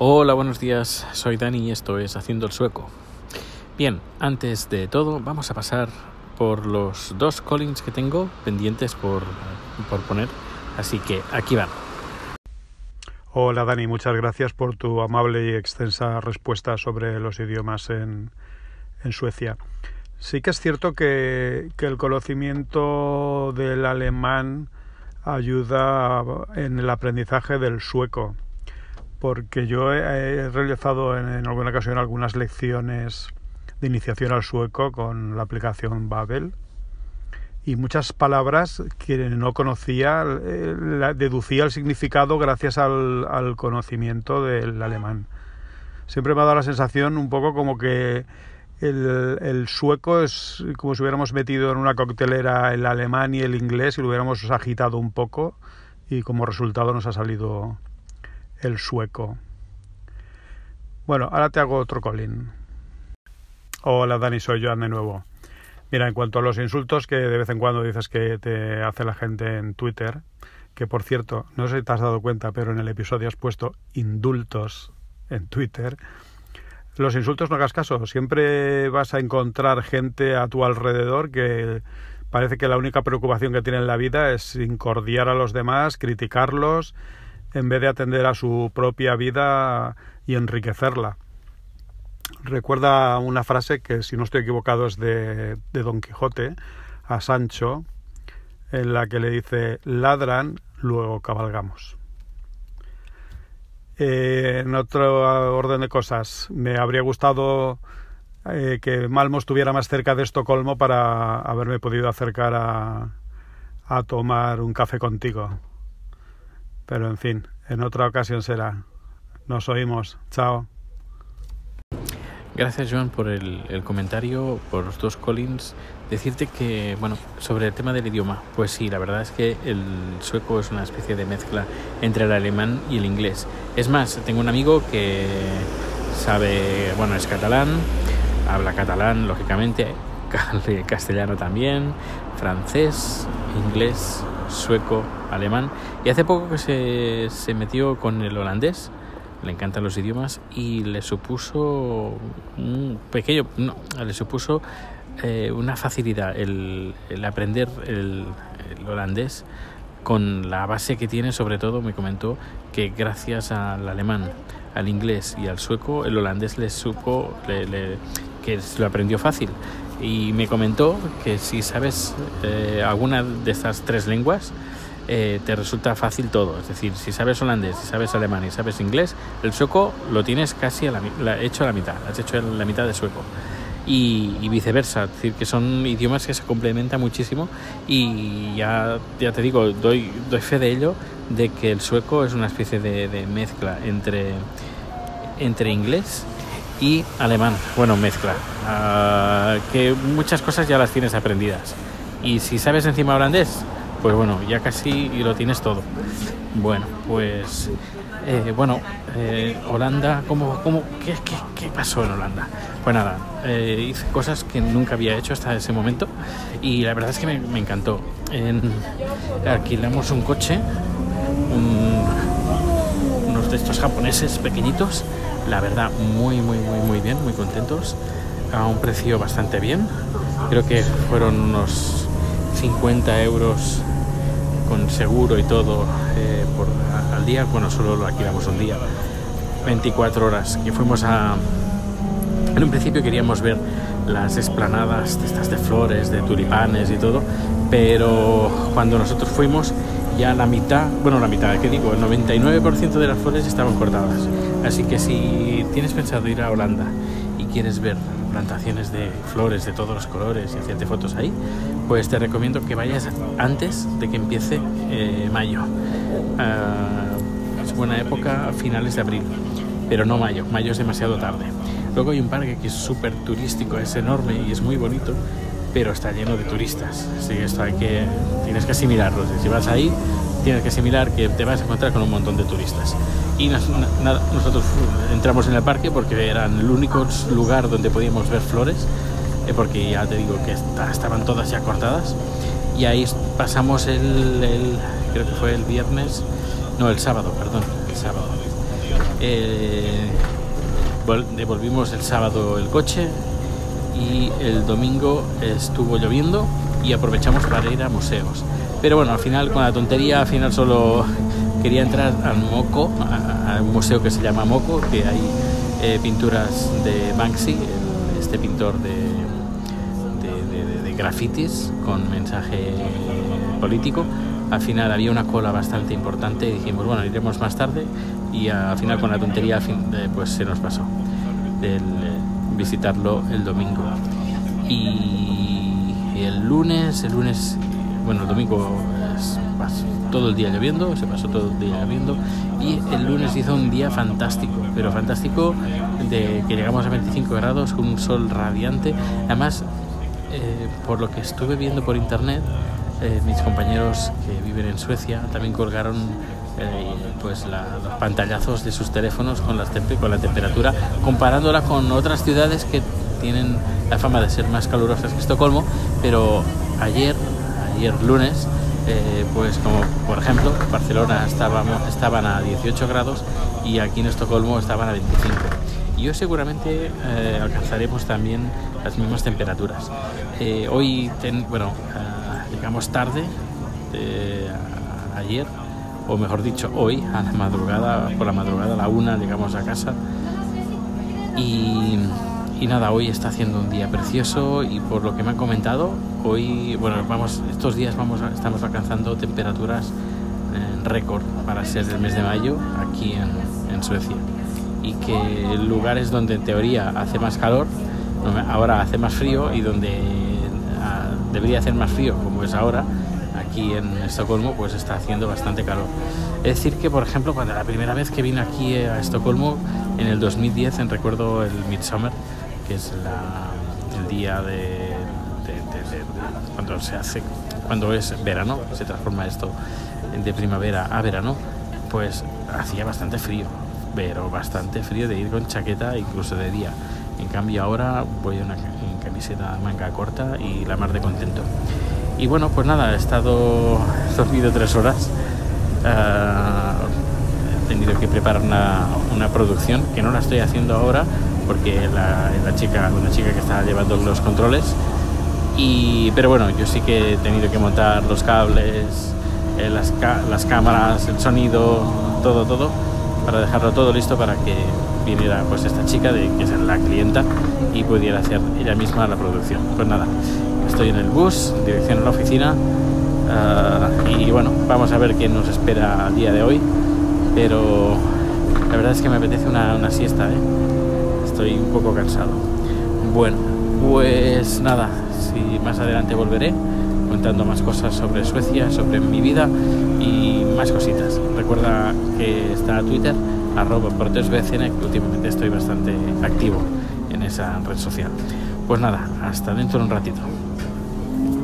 Hola, buenos días. Soy Dani y esto es Haciendo el Sueco. Bien, antes de todo, vamos a pasar por los dos callings que tengo pendientes por, por poner. Así que aquí van. Hola Dani, muchas gracias por tu amable y extensa respuesta sobre los idiomas en, en Suecia. Sí que es cierto que, que, el conocimiento del alemán ayuda en el aprendizaje del sueco, porque yo he, realizado en, alguna ocasión algunas lecciones de iniciación al sueco con la aplicación Babel y muchas palabras que no conocía eh, deducía el significado gracias al, al conocimiento del alemán. Siempre me ha dado la sensación un poco como que el, el, sueco es como si hubiéramos metido en una coctelera el alemán y el inglés y lo hubiéramos agitado un poco y como resultado nos ha salido el sueco. Bueno, ahora te hago otro colín. Hola Dani, soy Joan de nuevo. Mira, en cuanto a los insultos que de vez en cuando dices que te hace la gente en Twitter, que por cierto, no sé si te has dado cuenta, pero en el episodio has puesto indultos en Twitter, los insultos no hagas caso, siempre vas a encontrar gente a tu alrededor que parece que la única preocupación que tiene en la vida es incordiar a los demás, criticarlos, en vez de atender a su propia vida y enriquecerla. Recuerda una frase que, si no estoy equivocado, es de, Don Quijote a Sancho, en la que le dice, ladran, luego cabalgamos. Eh, en otro orden de cosas, me habría gustado eh, que Malmo estuviera más cerca de Estocolmo para haberme podido acercar a, a tomar un café contigo. Pero en fin, en otra ocasión será. Nos oímos. Chao. Gracias, Joan, por el, el, comentario, por los dos Collins. Decirte que, bueno, sobre el tema del idioma, pues sí, la verdad es que el sueco es una especie de mezcla entre el alemán y el inglés. Es más, tengo un amigo que sabe, bueno, es catalán, habla catalán, lógicamente, castellano también, francés, inglés, sueco, alemán, y hace poco que se, se metió con el holandés le encantan los idiomas y le supuso pequeño, no, le supuso eh, una facilidad el, el aprender el, holandés con la base que tiene, sobre todo me comentó que gracias al alemán, al inglés y al sueco, el holandés le supo le, que lo aprendió fácil. Y me comentó que si sabes eh, alguna de estas tres lenguas, eh, te resulta fácil todo. Es decir, si sabes holandés, si sabes alemán y sabes inglés, el sueco lo tienes casi a la, la, hecho a la mitad, has hecho la mitad de sueco. Y, y, viceversa, es decir, que son idiomas que se complementan muchísimo y ya, ya te digo, doy, doy fe de ello, de que el sueco es una especie de, de mezcla entre, entre inglés y alemán, bueno, mezcla, uh, que muchas cosas ya las tienes aprendidas. Y si sabes encima holandés, pues bueno, ya casi lo tienes todo. Bueno, pues eh, bueno, eh, Holanda, ¿cómo, cómo, qué, qué, qué, pasó en Holanda? Pues nada, eh, hice cosas que nunca había hecho hasta ese momento y la verdad es que me, me encantó. En, alquilamos un coche, de estos japoneses pequeñitos, la verdad muy, muy, muy, muy bien, muy contentos, a un precio bastante bien. Creo que fueron unos 50 euros con seguro y todo eh, por, al día, bueno, solo lo alquilamos un día, 24 horas, que fuimos a... En un principio queríamos ver las esplanadas estas de flores, de tulipanes y todo, pero cuando nosotros fuimos ya la mitad, bueno, la mitad, ¿qué digo? El 99% de las flores estaban cortadas. Así que si tienes pensado ir a Holanda y quieres ver plantaciones de flores de todos los colores y hacerte fotos ahí, pues te recomiendo que vayas antes de que empiece eh, mayo. Uh, es buena época finales de abril, pero no mayo, mayo es demasiado tarde. Luego hay un parque que es súper turístico, es enorme y es muy bonito, pero está lleno de turistas. Así que esto hay que, tienes que asimilarlo. Si vas ahí, tienes que asimilar que te vas a encontrar con un montón de turistas. Y nos, nada, nosotros entramos en el parque porque era el único lugar donde podíamos ver flores, eh, porque ya te digo que está, estaban todas ya cortadas. Y ahí pasamos el, el, creo que fue el viernes, no, el sábado, perdón, el sábado. Eh, devolvimos el sábado el coche y el domingo estuvo lloviendo y aprovechamos para ir a museos. Pero bueno, al final con la tontería, al final solo quería entrar al Moco, a, un museo que se llama Moco, que hay eh, pinturas de Banksy, este pintor de, de, grafitis con mensaje político. Al final había una cola bastante importante y dijimos, bueno, iremos más tarde y al final con la tontería eh, pues se nos pasó el visitarlo el domingo. Y el lunes, el lunes, bueno, el domingo todo el día lloviendo, se pasó todo el día lloviendo y el lunes hizo un día fantástico, pero fantástico de que llegamos a 25 grados con un sol radiante. Además, eh, por lo que estuve viendo por internet, eh, mis compañeros que viven en Suecia también colgaron eh, pues los pantallazos de sus teléfonos con, con la temperatura, comparándola con otras ciudades que tienen la fama de ser más calurosas que Estocolmo, pero ayer, ayer lunes, eh, pues como por ejemplo Barcelona estábamos, estaban a 18 grados y aquí en Estocolmo estaban a 25. Y hoy seguramente eh, alcanzaremos también las mismas temperaturas. hoy, bueno, llegamos tarde, ayer, o mejor dicho, hoy, a la madrugada, por la madrugada, a la una, llegamos a casa. Y, nada, hoy está haciendo un día precioso y por lo que me han comentado, hoy, bueno, vamos, estos días vamos, estamos alcanzando temperaturas en récord para ser el mes de mayo aquí en, en Suecia. Y que lugares donde en teoría hace más calor, ahora hace más frío y donde ah, debería hacer más frío, como es ahora, aquí en Estocolmo pues está haciendo bastante calor. Es decir que, por ejemplo, cuando la primera vez que vine aquí a Estocolmo, en el 2010, en recuerdo el Midsummer, que es el día de, cuando se hace, cuando es verano, se transforma esto de primavera a verano, pues hacía bastante frío, pero bastante frío de ir con chaqueta incluso de día. En cambio ahora voy una, en camiseta manga corta y la mar de contento. Y bueno, pues nada, he estado dormido tres horas. Ah, he tenido que preparar una, producción que no la estoy haciendo ahora porque la, la chica, una chica que está llevando los controles. Y, pero bueno, yo sí que he tenido que montar los cables, eh, las, las cámaras, el sonido, todo, todo, para dejarlo todo listo para que viniera pues esta chica, de, que es la clienta, y pudiera hacer ella misma la producción. Pues nada, Estoy en el bus, en dirección a la oficina. Ah, y bueno, vamos a ver qué nos espera el día de hoy. Pero la verdad es que me apetece una, siesta, ¿eh? Estoy un poco cansado. Bueno, pues nada, si más adelante volveré contando más cosas sobre Suecia, sobre mi vida y más cositas. Recuerda que está Twitter, arroba que últimamente estoy bastante activo en esa red social. Pues nada, hasta dentro de un ratito.